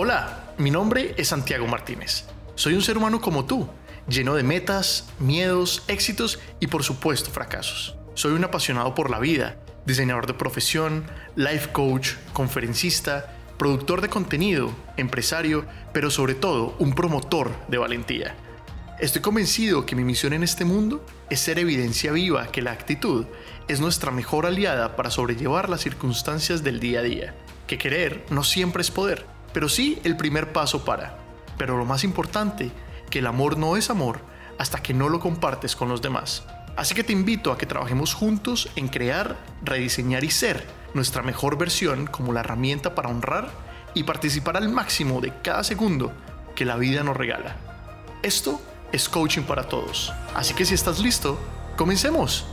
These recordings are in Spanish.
Hola, mi nombre es Santiago Martínez. Soy un ser humano como tú, lleno de metas, miedos, éxitos y por supuesto fracasos. Soy un apasionado por la vida, diseñador de profesión, life coach, conferencista, productor de contenido, empresario, pero sobre todo un promotor de valentía. Estoy convencido que mi misión en este mundo es ser evidencia viva que la actitud es nuestra mejor aliada para sobrellevar las circunstancias del día a día, que querer no siempre es poder pero sí el primer paso para. Pero lo más importante, que el amor no es amor hasta que no lo compartes con los demás. Así que te invito a que trabajemos juntos en crear, rediseñar y ser nuestra mejor versión como la herramienta para honrar y participar al máximo de cada segundo que la vida nos regala. Esto es coaching para todos. Así que si estás listo, comencemos.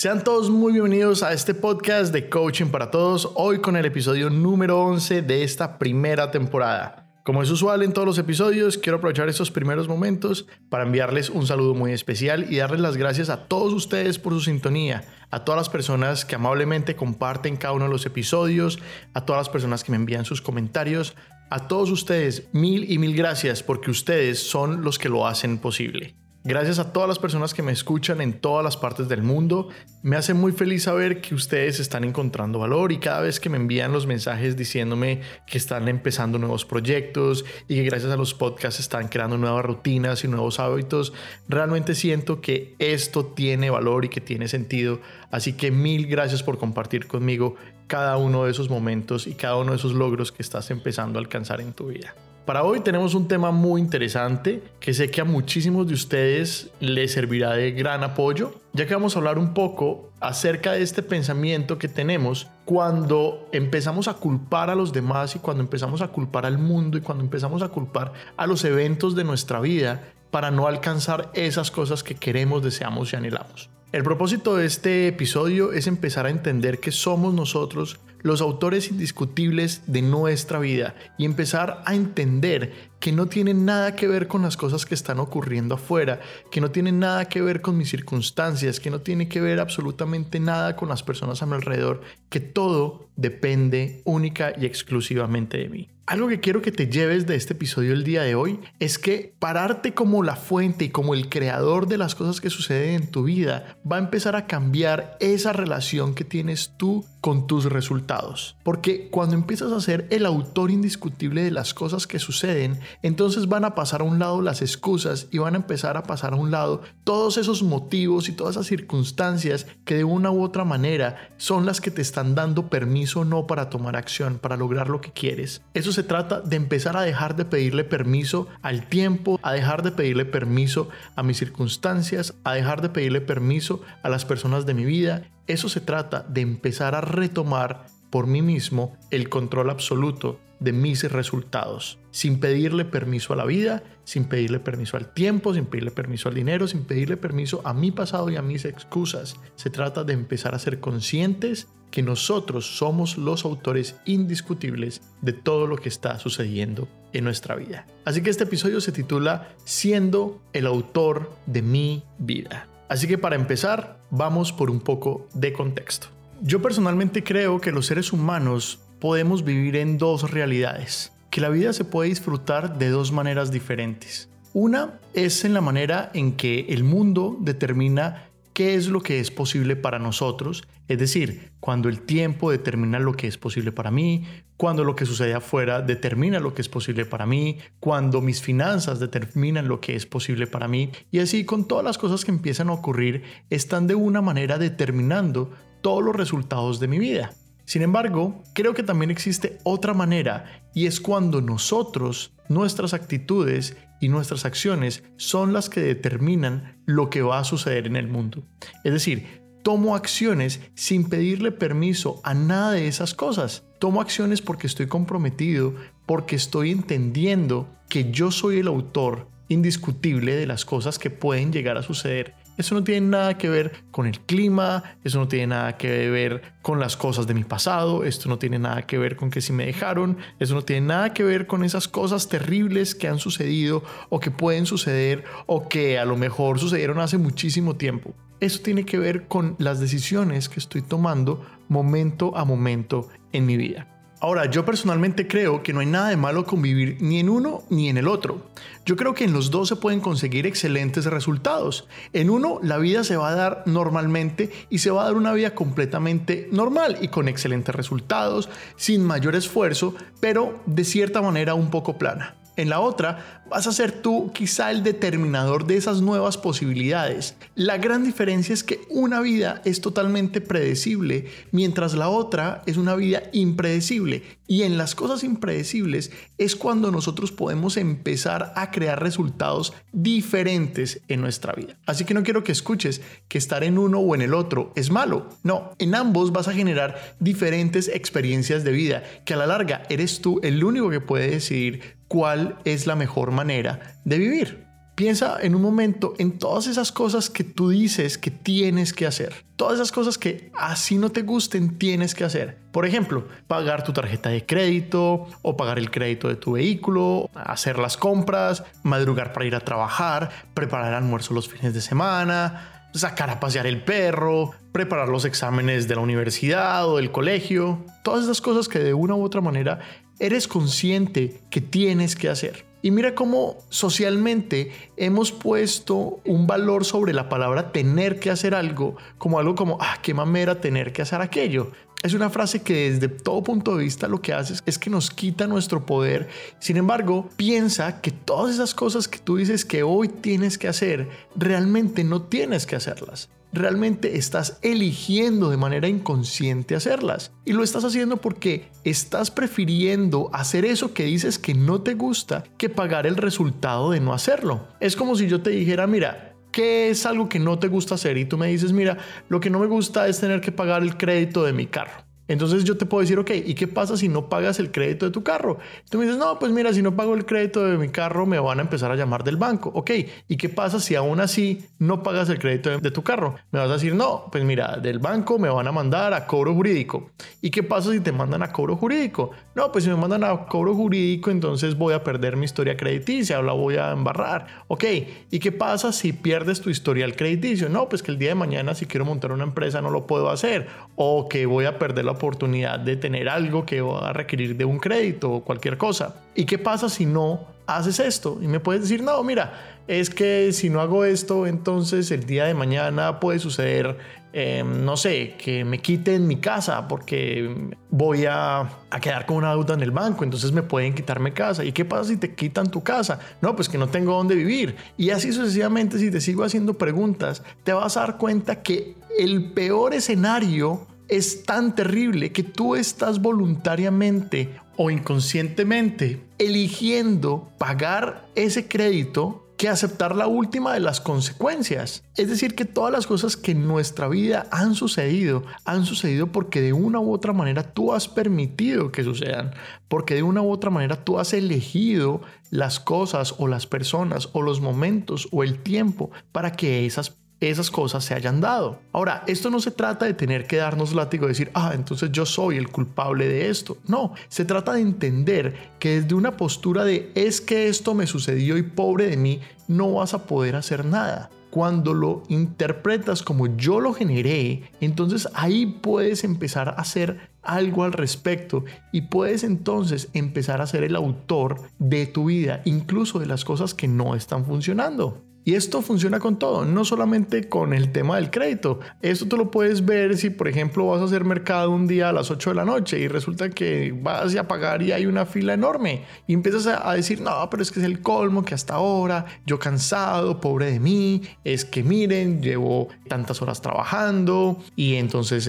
Sean todos muy bienvenidos a este podcast de Coaching para Todos, hoy con el episodio número 11 de esta primera temporada. Como es usual en todos los episodios, quiero aprovechar estos primeros momentos para enviarles un saludo muy especial y darles las gracias a todos ustedes por su sintonía, a todas las personas que amablemente comparten cada uno de los episodios, a todas las personas que me envían sus comentarios, a todos ustedes mil y mil gracias porque ustedes son los que lo hacen posible. Gracias a todas las personas que me escuchan en todas las partes del mundo. Me hace muy feliz saber que ustedes están encontrando valor y cada vez que me envían los mensajes diciéndome que están empezando nuevos proyectos y que gracias a los podcasts están creando nuevas rutinas y nuevos hábitos, realmente siento que esto tiene valor y que tiene sentido. Así que mil gracias por compartir conmigo cada uno de esos momentos y cada uno de esos logros que estás empezando a alcanzar en tu vida. Para hoy tenemos un tema muy interesante que sé que a muchísimos de ustedes les servirá de gran apoyo, ya que vamos a hablar un poco acerca de este pensamiento que tenemos cuando empezamos a culpar a los demás y cuando empezamos a culpar al mundo y cuando empezamos a culpar a los eventos de nuestra vida para no alcanzar esas cosas que queremos, deseamos y anhelamos. El propósito de este episodio es empezar a entender que somos nosotros los autores indiscutibles de nuestra vida y empezar a entender que no tienen nada que ver con las cosas que están ocurriendo afuera, que no tienen nada que ver con mis circunstancias, que no tiene que ver absolutamente nada con las personas a mi alrededor, que todo depende única y exclusivamente de mí. Algo que quiero que te lleves de este episodio el día de hoy es que pararte como la fuente y como el creador de las cosas que suceden en tu vida va a empezar a cambiar esa relación que tienes tú con tus resultados. Porque cuando empiezas a ser el autor indiscutible de las cosas que suceden, entonces van a pasar a un lado las excusas y van a empezar a pasar a un lado todos esos motivos y todas esas circunstancias que de una u otra manera son las que te están dando permiso o no para tomar acción, para lograr lo que quieres. Eso se trata de empezar a dejar de pedirle permiso al tiempo, a dejar de pedirle permiso a mis circunstancias, a dejar de pedirle permiso a las personas de mi vida. Eso se trata de empezar a retomar por mí mismo el control absoluto de mis resultados, sin pedirle permiso a la vida, sin pedirle permiso al tiempo, sin pedirle permiso al dinero, sin pedirle permiso a mi pasado y a mis excusas. Se trata de empezar a ser conscientes que nosotros somos los autores indiscutibles de todo lo que está sucediendo en nuestra vida. Así que este episodio se titula Siendo el autor de mi vida. Así que para empezar, vamos por un poco de contexto. Yo personalmente creo que los seres humanos podemos vivir en dos realidades, que la vida se puede disfrutar de dos maneras diferentes. Una es en la manera en que el mundo determina qué es lo que es posible para nosotros, es decir, cuando el tiempo determina lo que es posible para mí, cuando lo que sucede afuera determina lo que es posible para mí, cuando mis finanzas determinan lo que es posible para mí, y así con todas las cosas que empiezan a ocurrir, están de una manera determinando todos los resultados de mi vida. Sin embargo, creo que también existe otra manera y es cuando nosotros, nuestras actitudes y nuestras acciones son las que determinan lo que va a suceder en el mundo. Es decir, tomo acciones sin pedirle permiso a nada de esas cosas. Tomo acciones porque estoy comprometido, porque estoy entendiendo que yo soy el autor indiscutible de las cosas que pueden llegar a suceder eso no tiene nada que ver con el clima, eso no tiene nada que ver con las cosas de mi pasado, esto no tiene nada que ver con que si me dejaron, eso no tiene nada que ver con esas cosas terribles que han sucedido o que pueden suceder o que a lo mejor sucedieron hace muchísimo tiempo. Eso tiene que ver con las decisiones que estoy tomando momento a momento en mi vida. Ahora, yo personalmente creo que no hay nada de malo con vivir ni en uno ni en el otro. Yo creo que en los dos se pueden conseguir excelentes resultados. En uno, la vida se va a dar normalmente y se va a dar una vida completamente normal y con excelentes resultados, sin mayor esfuerzo, pero de cierta manera un poco plana. En la otra, vas a ser tú quizá el determinador de esas nuevas posibilidades. La gran diferencia es que una vida es totalmente predecible, mientras la otra es una vida impredecible. Y en las cosas impredecibles es cuando nosotros podemos empezar a crear resultados diferentes en nuestra vida. Así que no quiero que escuches que estar en uno o en el otro es malo. No, en ambos vas a generar diferentes experiencias de vida, que a la larga eres tú el único que puede decidir cuál es la mejor manera de vivir. Piensa en un momento en todas esas cosas que tú dices que tienes que hacer. Todas esas cosas que así no te gusten tienes que hacer. Por ejemplo, pagar tu tarjeta de crédito o pagar el crédito de tu vehículo, hacer las compras, madrugar para ir a trabajar, preparar almuerzo los fines de semana, sacar a pasear el perro, preparar los exámenes de la universidad o del colegio. Todas esas cosas que de una u otra manera eres consciente que tienes que hacer. Y mira cómo socialmente hemos puesto un valor sobre la palabra tener que hacer algo como algo como, ah, qué mamera tener que hacer aquello. Es una frase que desde todo punto de vista lo que hace es que nos quita nuestro poder. Sin embargo, piensa que todas esas cosas que tú dices que hoy tienes que hacer, realmente no tienes que hacerlas realmente estás eligiendo de manera inconsciente hacerlas. Y lo estás haciendo porque estás prefiriendo hacer eso que dices que no te gusta que pagar el resultado de no hacerlo. Es como si yo te dijera, mira, ¿qué es algo que no te gusta hacer? Y tú me dices, mira, lo que no me gusta es tener que pagar el crédito de mi carro. Entonces yo te puedo decir, ok, ¿y qué pasa si no pagas el crédito de tu carro? Tú me dices, no, pues mira, si no pago el crédito de mi carro, me van a empezar a llamar del banco. Ok, ¿y qué pasa si aún así no pagas el crédito de, tu carro? Me vas a decir, no, pues mira, del banco me van a mandar a cobro jurídico. ¿Y qué pasa si te mandan a cobro jurídico? No, pues si me mandan a cobro jurídico, entonces voy a perder mi historia crediticia o la voy a embarrar. Ok, ¿y qué pasa si pierdes tu historial crediticio? No, pues que el día de mañana si quiero montar una empresa no lo puedo hacer o que voy a perder la oportunidad de tener algo que va a requerir de un crédito o cualquier cosa. ¿Y qué pasa si no haces esto? Y me puedes decir, no, mira, es que si no hago esto, entonces el día de mañana puede suceder, em, no sé, que me quiten mi casa porque voy a, a, quedar con una deuda en el banco, entonces me pueden quitarme casa. ¿Y qué pasa si te quitan tu casa? No, pues que no tengo dónde vivir. Y así sucesivamente, si te sigo haciendo preguntas, te vas a dar cuenta que el peor escenario es tan terrible que tú estás voluntariamente o inconscientemente eligiendo pagar ese crédito que aceptar la última de las consecuencias. Es decir, que todas las cosas que en nuestra vida han sucedido, han sucedido porque de una u otra manera tú has permitido que sucedan, porque de una u otra manera tú has elegido las cosas o las personas o los momentos o el tiempo para que esas esas cosas se hayan dado. Ahora, esto no se trata de tener que darnos látigo y decir, ah, entonces yo soy el culpable de esto. No, se trata de entender que desde una postura de es que esto me sucedió y pobre de mí, no vas a poder hacer nada. Cuando lo interpretas como yo lo generé, entonces ahí puedes empezar a hacer algo al respecto y puedes entonces empezar a ser el autor de tu vida, incluso de las cosas que no están funcionando. Y esto funciona con todo, no solamente con el tema del crédito. Esto tú lo puedes ver si, por ejemplo, vas a hacer mercado un día a las 8 de la noche y resulta que vas a pagar y hay una fila enorme. Y empiezas a, decir, no, pero es que es el colmo que hasta ahora, yo cansado, pobre de mí, es que miren, llevo tantas horas trabajando y entonces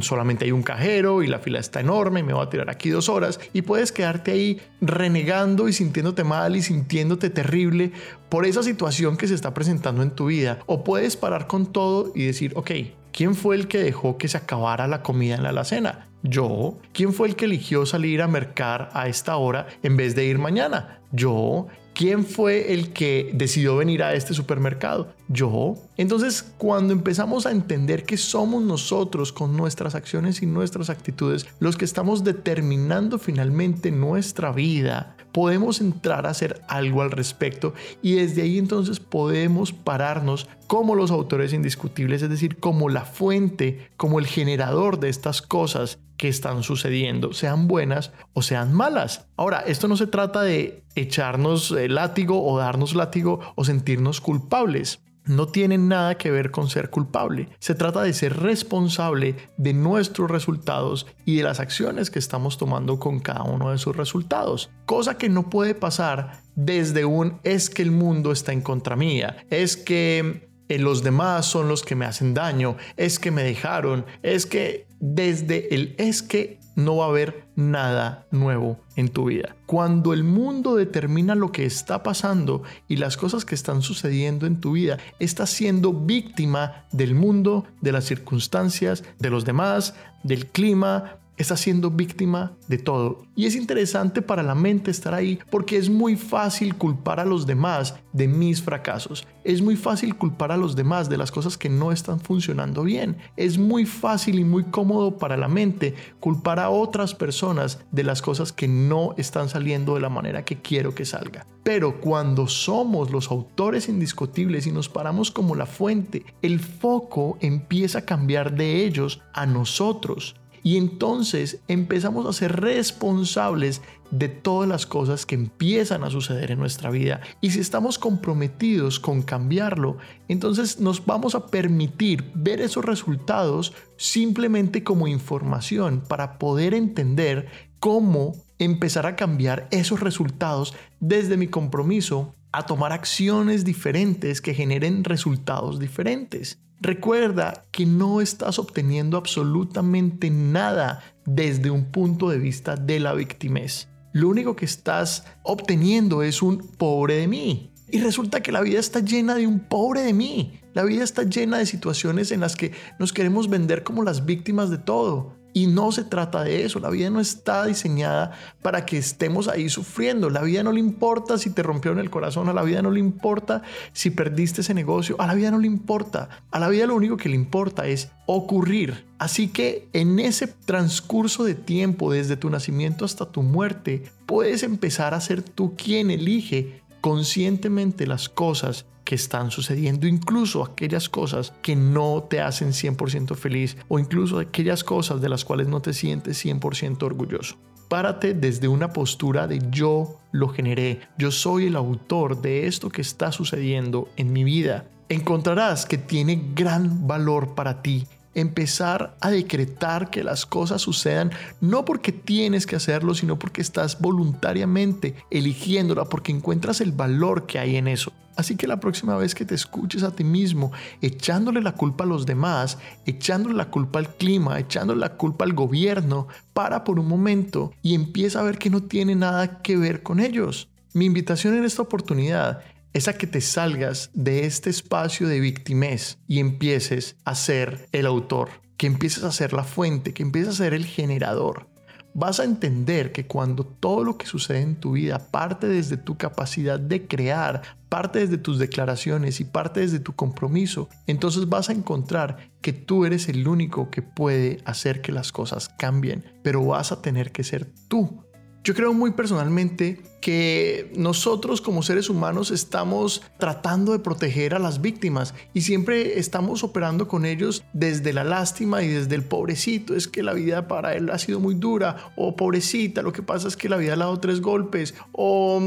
solamente hay un cajero y la fila está enorme, me voy a tirar aquí dos horas y puedes quedarte ahí renegando y sintiéndote mal y sintiéndote terrible por esa situación que se está presentando en tu vida. O puedes parar con todo y decir, ok, ¿quién fue el que dejó que se acabara la comida en la alacena? Yo. ¿Quién fue el que eligió salir a mercar a esta hora en vez de ir mañana? Yo. ¿Quién fue el que decidió venir a este supermercado? Yo. Entonces, cuando empezamos a entender que somos nosotros con nuestras acciones y nuestras actitudes los que estamos determinando finalmente nuestra vida, podemos entrar a hacer algo al respecto y desde ahí entonces podemos pararnos como los autores indiscutibles, es decir, como la fuente, como el generador de estas cosas que están sucediendo, sean buenas o sean malas. Ahora, esto no se trata de echarnos el látigo o darnos látigo o sentirnos culpables no tiene nada que ver con ser culpable. Se trata de ser responsable de nuestros resultados y de las acciones que estamos tomando con cada uno de esos resultados. Cosa que no puede pasar desde un es que el mundo está en contra mía, es que eh, los demás son los que me hacen daño, es que me dejaron, es que desde el es que no va a haber nada nuevo en tu vida. Cuando el mundo determina lo que está pasando y las cosas que están sucediendo en tu vida, estás siendo víctima del mundo, de las circunstancias, de los demás, del clima, está siendo víctima de todo. Y es interesante para la mente estar ahí porque es muy fácil culpar a los demás de mis fracasos. Es muy fácil culpar a los demás de las cosas que no están funcionando bien. Es muy fácil y muy cómodo para la mente culpar a otras personas de las cosas que no están saliendo de la manera que quiero que salga. Pero cuando somos los autores indiscutibles y nos paramos como la fuente, el foco empieza a cambiar de ellos a nosotros. Y entonces empezamos a ser responsables de todas las cosas que empiezan a suceder en nuestra vida. Y si estamos comprometidos con cambiarlo, entonces nos vamos a permitir ver esos resultados simplemente como información para poder entender cómo empezar a cambiar esos resultados desde mi compromiso a tomar acciones diferentes que generen resultados diferentes. Recuerda que no estás obteniendo absolutamente nada desde un punto de vista de la victimez. Lo único que estás obteniendo es un pobre de mí. Y resulta que la vida está llena de un pobre de mí. La vida está llena de situaciones en las que nos queremos vender como las víctimas de todo. Y no se trata de eso, la vida no está diseñada para que estemos ahí sufriendo, la vida no le importa si te rompieron el corazón, a la vida no le importa si perdiste ese negocio, a la vida no le importa, a la vida lo único que le importa es ocurrir. Así que en ese transcurso de tiempo, desde tu nacimiento hasta tu muerte, puedes empezar a ser tú quien elige conscientemente las cosas que están sucediendo, incluso aquellas cosas que no te hacen 100% feliz o incluso aquellas cosas de las cuales no te sientes 100% orgulloso. Párate desde una postura de yo lo generé, yo soy el autor de esto que está sucediendo en mi vida. Encontrarás que tiene gran valor para ti empezar a decretar que las cosas sucedan no porque tienes que hacerlo, sino porque estás voluntariamente eligiéndola, porque encuentras el valor que hay en eso. Así que la próxima vez que te escuches a ti mismo echándole la culpa a los demás, echándole la culpa al clima, echándole la culpa al gobierno, para por un momento y empieza a ver que no tiene nada que ver con ellos. Mi invitación en esta oportunidad es a que te salgas de este espacio de victimez y empieces a ser el autor, que empieces a ser la fuente, que empieces a ser el generador. Vas a entender que cuando todo lo que sucede en tu vida parte desde tu capacidad de crear, parte desde tus declaraciones y parte desde tu compromiso, entonces vas a encontrar que tú eres el único que puede hacer que las cosas cambien, pero vas a tener que ser tú yo creo muy personalmente que nosotros como seres humanos estamos tratando de proteger a las víctimas y siempre estamos operando con ellos desde la lástima y desde el pobrecito, es que la vida para él ha sido muy dura o pobrecita, lo que pasa es que la vida le ha dado tres golpes o,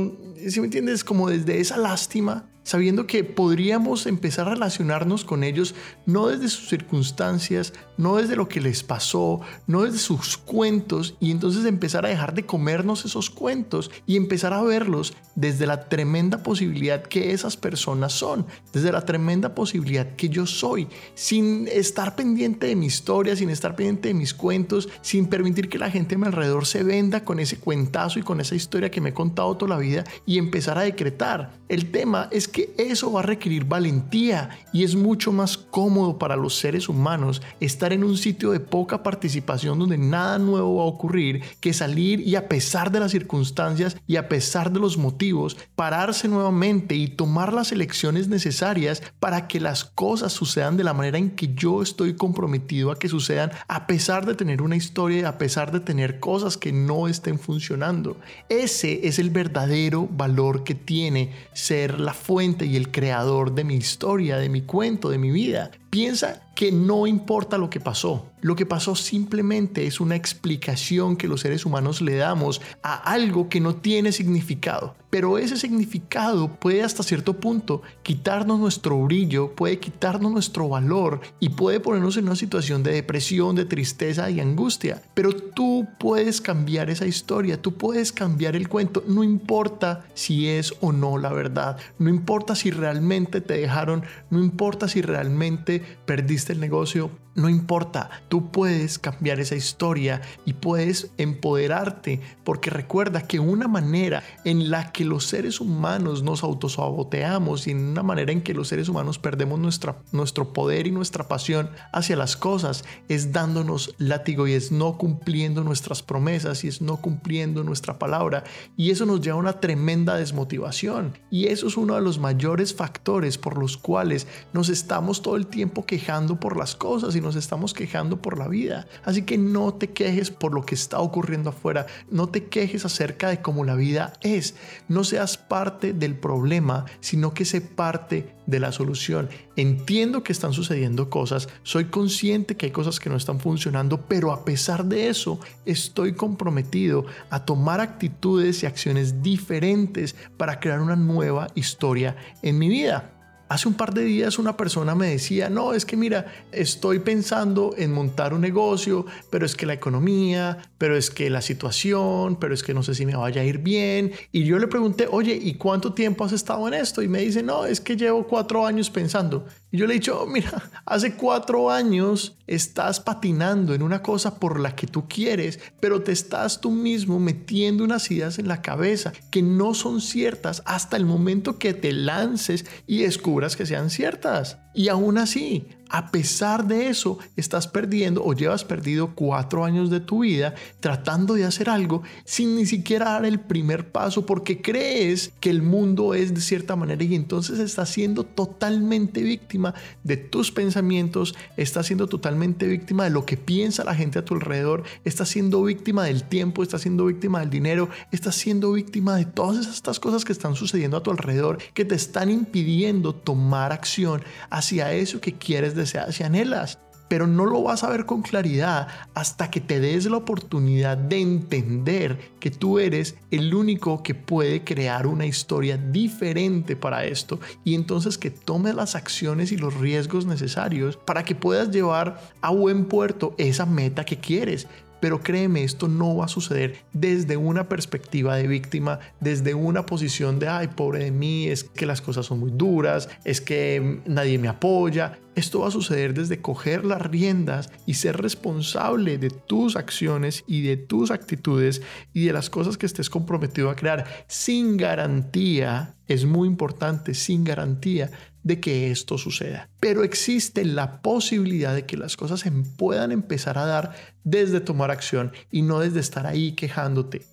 si me entiendes, como desde esa lástima sabiendo que podríamos empezar a relacionarnos con ellos no desde sus circunstancias, no desde lo que les pasó, no desde sus cuentos, y entonces empezar a dejar de comernos esos cuentos y empezar a verlos desde la tremenda posibilidad que esas personas son, desde la tremenda posibilidad que yo soy, sin estar pendiente de mi historia, sin estar pendiente de mis cuentos, sin permitir que la gente a mi alrededor se venda con ese cuentazo y con esa historia que me he contado toda la vida y empezar a decretar. El tema es que eso va a requerir valentía y es mucho más cómodo para los seres humanos estar en un sitio de poca participación donde nada nuevo va a ocurrir que salir y a pesar de las circunstancias y a pesar de los motivos, pararse nuevamente y tomar las elecciones necesarias para que las cosas sucedan de la manera en que yo estoy comprometido a que sucedan a pesar de tener una historia y a pesar de tener cosas que no estén funcionando. Ese es el verdadero valor que tiene ser la fuente y el creador de mi historia, de mi cuento, de mi vida. Piensa que no importa lo que pasó. Lo que pasó simplemente es una explicación que los seres humanos le damos a algo que no tiene significado. Pero ese significado puede hasta cierto punto quitarnos nuestro brillo, puede quitarnos nuestro valor y puede ponernos en una situación de depresión, de tristeza y angustia. Pero tú puedes cambiar esa historia, tú puedes cambiar el cuento. No importa si es o no la verdad, no importa si realmente te dejaron, no importa si realmente perdiste el negocio, no importa, tú puedes cambiar esa historia y puedes empoderarte porque recuerda que una manera en la que los seres humanos nos autosaboteamos y en una manera en que los seres humanos perdemos nuestra, nuestro poder y nuestra pasión hacia las cosas es dándonos látigo y es no cumpliendo nuestras promesas y es no cumpliendo nuestra palabra y eso nos lleva a una tremenda desmotivación y eso es uno de los mayores factores por los cuales nos estamos todo el tiempo quejando por las cosas y nos estamos quejando por la vida. Así que no te quejes por lo que está ocurriendo afuera, no te quejes acerca de cómo la vida es. No seas parte del problema, sino que sé parte de la solución. Entiendo que están sucediendo cosas, soy consciente que hay cosas que no están funcionando, pero a pesar de eso, estoy comprometido a tomar actitudes y acciones diferentes para crear una nueva historia en mi vida. Hace un par de días una persona me decía, no, es que mira, estoy pensando en montar un negocio, pero es que la economía, pero es que la situación, pero es que no sé si me vaya a ir bien. Y yo le pregunté, oye, ¿y cuánto tiempo has estado en esto? Y me dice, no, es que llevo cuatro años pensando. Y yo le he dicho, oh, mira, hace cuatro años estás patinando en una cosa por la que tú quieres, pero te estás tú mismo metiendo unas ideas en la cabeza que no son ciertas hasta el momento que te lances y descubras que sean ciertas. Y aún así, a pesar de eso, estás perdiendo o llevas perdido cuatro años de tu vida tratando de hacer algo sin ni siquiera dar el primer paso porque crees que el mundo es de cierta manera y entonces estás siendo totalmente víctima de tus pensamientos, estás siendo totalmente víctima de lo que piensa la gente a tu alrededor, estás siendo víctima del tiempo, estás siendo víctima del dinero, estás siendo víctima de todas estas cosas que están sucediendo a tu alrededor que te están impidiendo tomar acción hacia eso que quieres deseas y anhelas. Pero no lo vas a ver con claridad hasta que te des la oportunidad de entender que tú eres el único que puede crear una historia diferente para esto y entonces que tomes las acciones y los riesgos necesarios para que puedas llevar a buen puerto esa meta que quieres. Pero créeme, esto no va a suceder desde una perspectiva de víctima, desde una posición de, ay, pobre de mí, es que las cosas son muy duras, es que nadie me apoya. Esto va a suceder desde coger las riendas y ser responsable de tus acciones y de tus actitudes y de las cosas que estés comprometido a crear sin garantía, es muy importante, sin garantía de que esto suceda. Pero existe la posibilidad de que las cosas se puedan empezar a dar desde tomar acción y no desde estar ahí quejándote.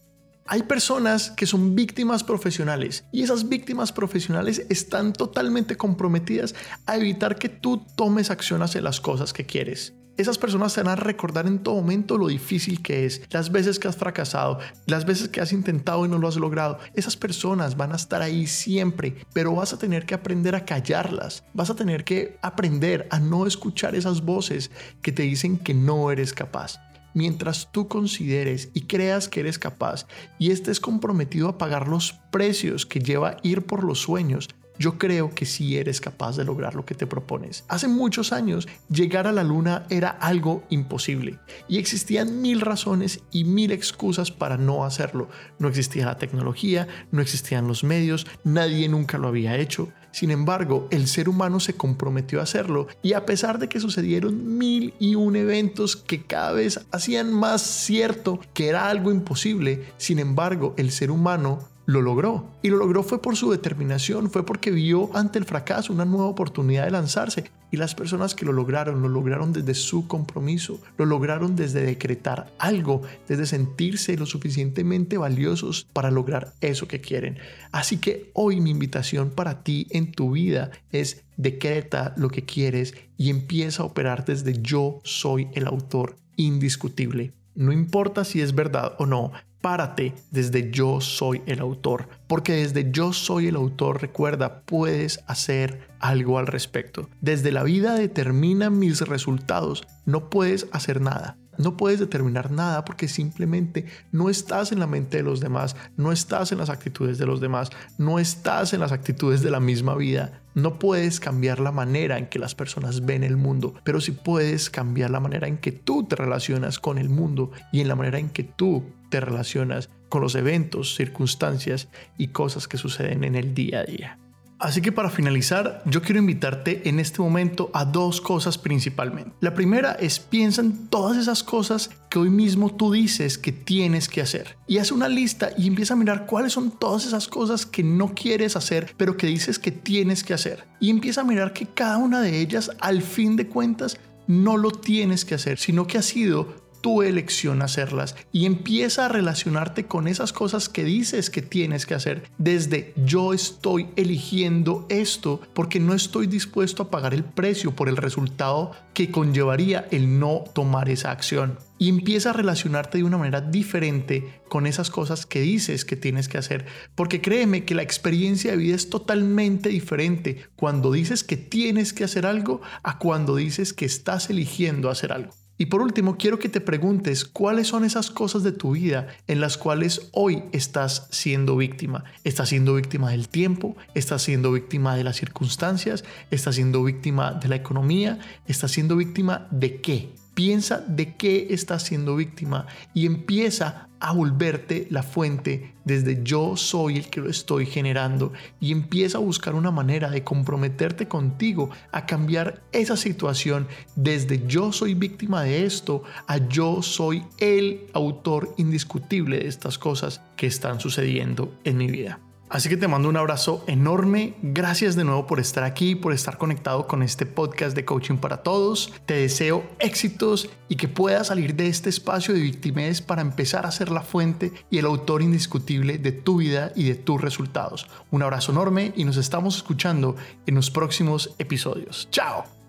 Hay personas que son víctimas profesionales y esas víctimas profesionales están totalmente comprometidas a evitar que tú tomes acción hacia las cosas que quieres. Esas personas te van a recordar en todo momento lo difícil que es, las veces que has fracasado, las veces que has intentado y no lo has logrado. Esas personas van a estar ahí siempre, pero vas a tener que aprender a callarlas. Vas a tener que aprender a no escuchar esas voces que te dicen que no eres capaz. Mientras tú consideres y creas que eres capaz y estés comprometido a pagar los precios que lleva ir por los sueños, yo creo que sí eres capaz de lograr lo que te propones. Hace muchos años, llegar a la luna era algo imposible y existían mil razones y mil excusas para no hacerlo. No existía la tecnología, no existían los medios, nadie nunca lo había hecho. Sin embargo, el ser humano se comprometió a hacerlo y a pesar de que sucedieron mil y un eventos que cada vez hacían más cierto que era algo imposible, sin embargo, el ser humano lo logró. Y lo logró fue por su determinación, fue porque vio ante el fracaso una nueva oportunidad de lanzarse. Y las personas que lo lograron, lo lograron desde su compromiso, lo lograron desde decretar algo, desde sentirse lo suficientemente valiosos para lograr eso que quieren. Así que hoy mi invitación para ti en tu vida es decreta lo que quieres y empieza a operar desde yo soy el autor indiscutible. No importa si es verdad o no, párate desde yo soy el autor, porque desde yo soy el autor, recuerda, puedes hacer algo al respecto. Desde la vida determina mis resultados, no puedes hacer nada. No puedes determinar nada porque simplemente no estás en la mente de los demás, no estás en las actitudes de los demás, no estás en las actitudes de la misma vida. No puedes cambiar la manera en que las personas ven el mundo, pero sí puedes cambiar la manera en que tú te relacionas con el mundo y en la manera en que tú te relacionas con los eventos, circunstancias y cosas que suceden en el día a día. Así que para finalizar, yo quiero invitarte en este momento a dos cosas principalmente. La primera es piensa en todas esas cosas que hoy mismo tú dices que tienes que hacer. Y haz una lista y empieza a mirar cuáles son todas esas cosas que no quieres hacer, pero que dices que tienes que hacer. Y empieza a mirar que cada una de ellas, al fin de cuentas, no lo tienes que hacer, sino que ha sido tu elección hacerlas y empieza a relacionarte con esas cosas que dices que tienes que hacer desde yo estoy eligiendo esto porque no estoy dispuesto a pagar el precio por el resultado que conllevaría el no tomar esa acción. Y empieza a relacionarte de una manera diferente con esas cosas que dices que tienes que hacer. Porque créeme que la experiencia de vida es totalmente diferente cuando dices que tienes que hacer algo a cuando dices que estás eligiendo hacer algo. Y por último, quiero que te preguntes cuáles son esas cosas de tu vida en las cuales hoy estás siendo víctima. ¿Estás siendo víctima del tiempo? ¿Estás siendo víctima de las circunstancias? ¿Estás siendo víctima de la economía? ¿Estás siendo víctima de qué? Piensa de qué estás siendo víctima y empieza a volverte la fuente desde yo soy el que lo estoy generando y empieza a buscar una manera de comprometerte contigo a cambiar esa situación desde yo soy víctima de esto a yo soy el autor indiscutible de estas cosas que están sucediendo en mi vida. Así que te mando un abrazo enorme. Gracias de nuevo por estar aquí, por estar conectado con este podcast de coaching para todos. Te deseo éxitos y que puedas salir de este espacio de victimez para empezar a ser la fuente y el autor indiscutible de tu vida y de tus resultados. Un abrazo enorme y nos estamos escuchando en los próximos episodios. Chao.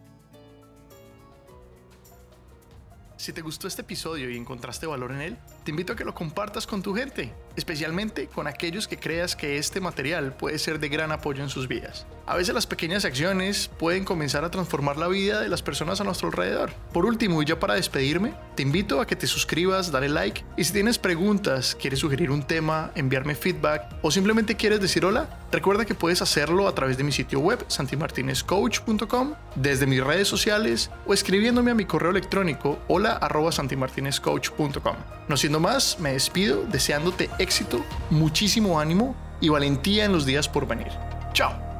Si te gustó este episodio y encontraste valor en él, te invito a que lo compartas con tu gente, especialmente con aquellos que creas que este material puede ser de gran apoyo en sus vidas. A veces las pequeñas acciones pueden comenzar a transformar la vida de las personas a nuestro alrededor. Por último, y ya para despedirme, te invito a que te suscribas, dale like y si tienes preguntas, quieres sugerir un tema, enviarme feedback o simplemente quieres decir hola, recuerda que puedes haciendo a través de mi sitio web santimartinezcoach.com, desde mis redes sociales o escribiéndome a mi correo electrónico hola arroba. No siendo más, me despido deseándote éxito, muchísimo ánimo y valentía en los días por venir. Chao.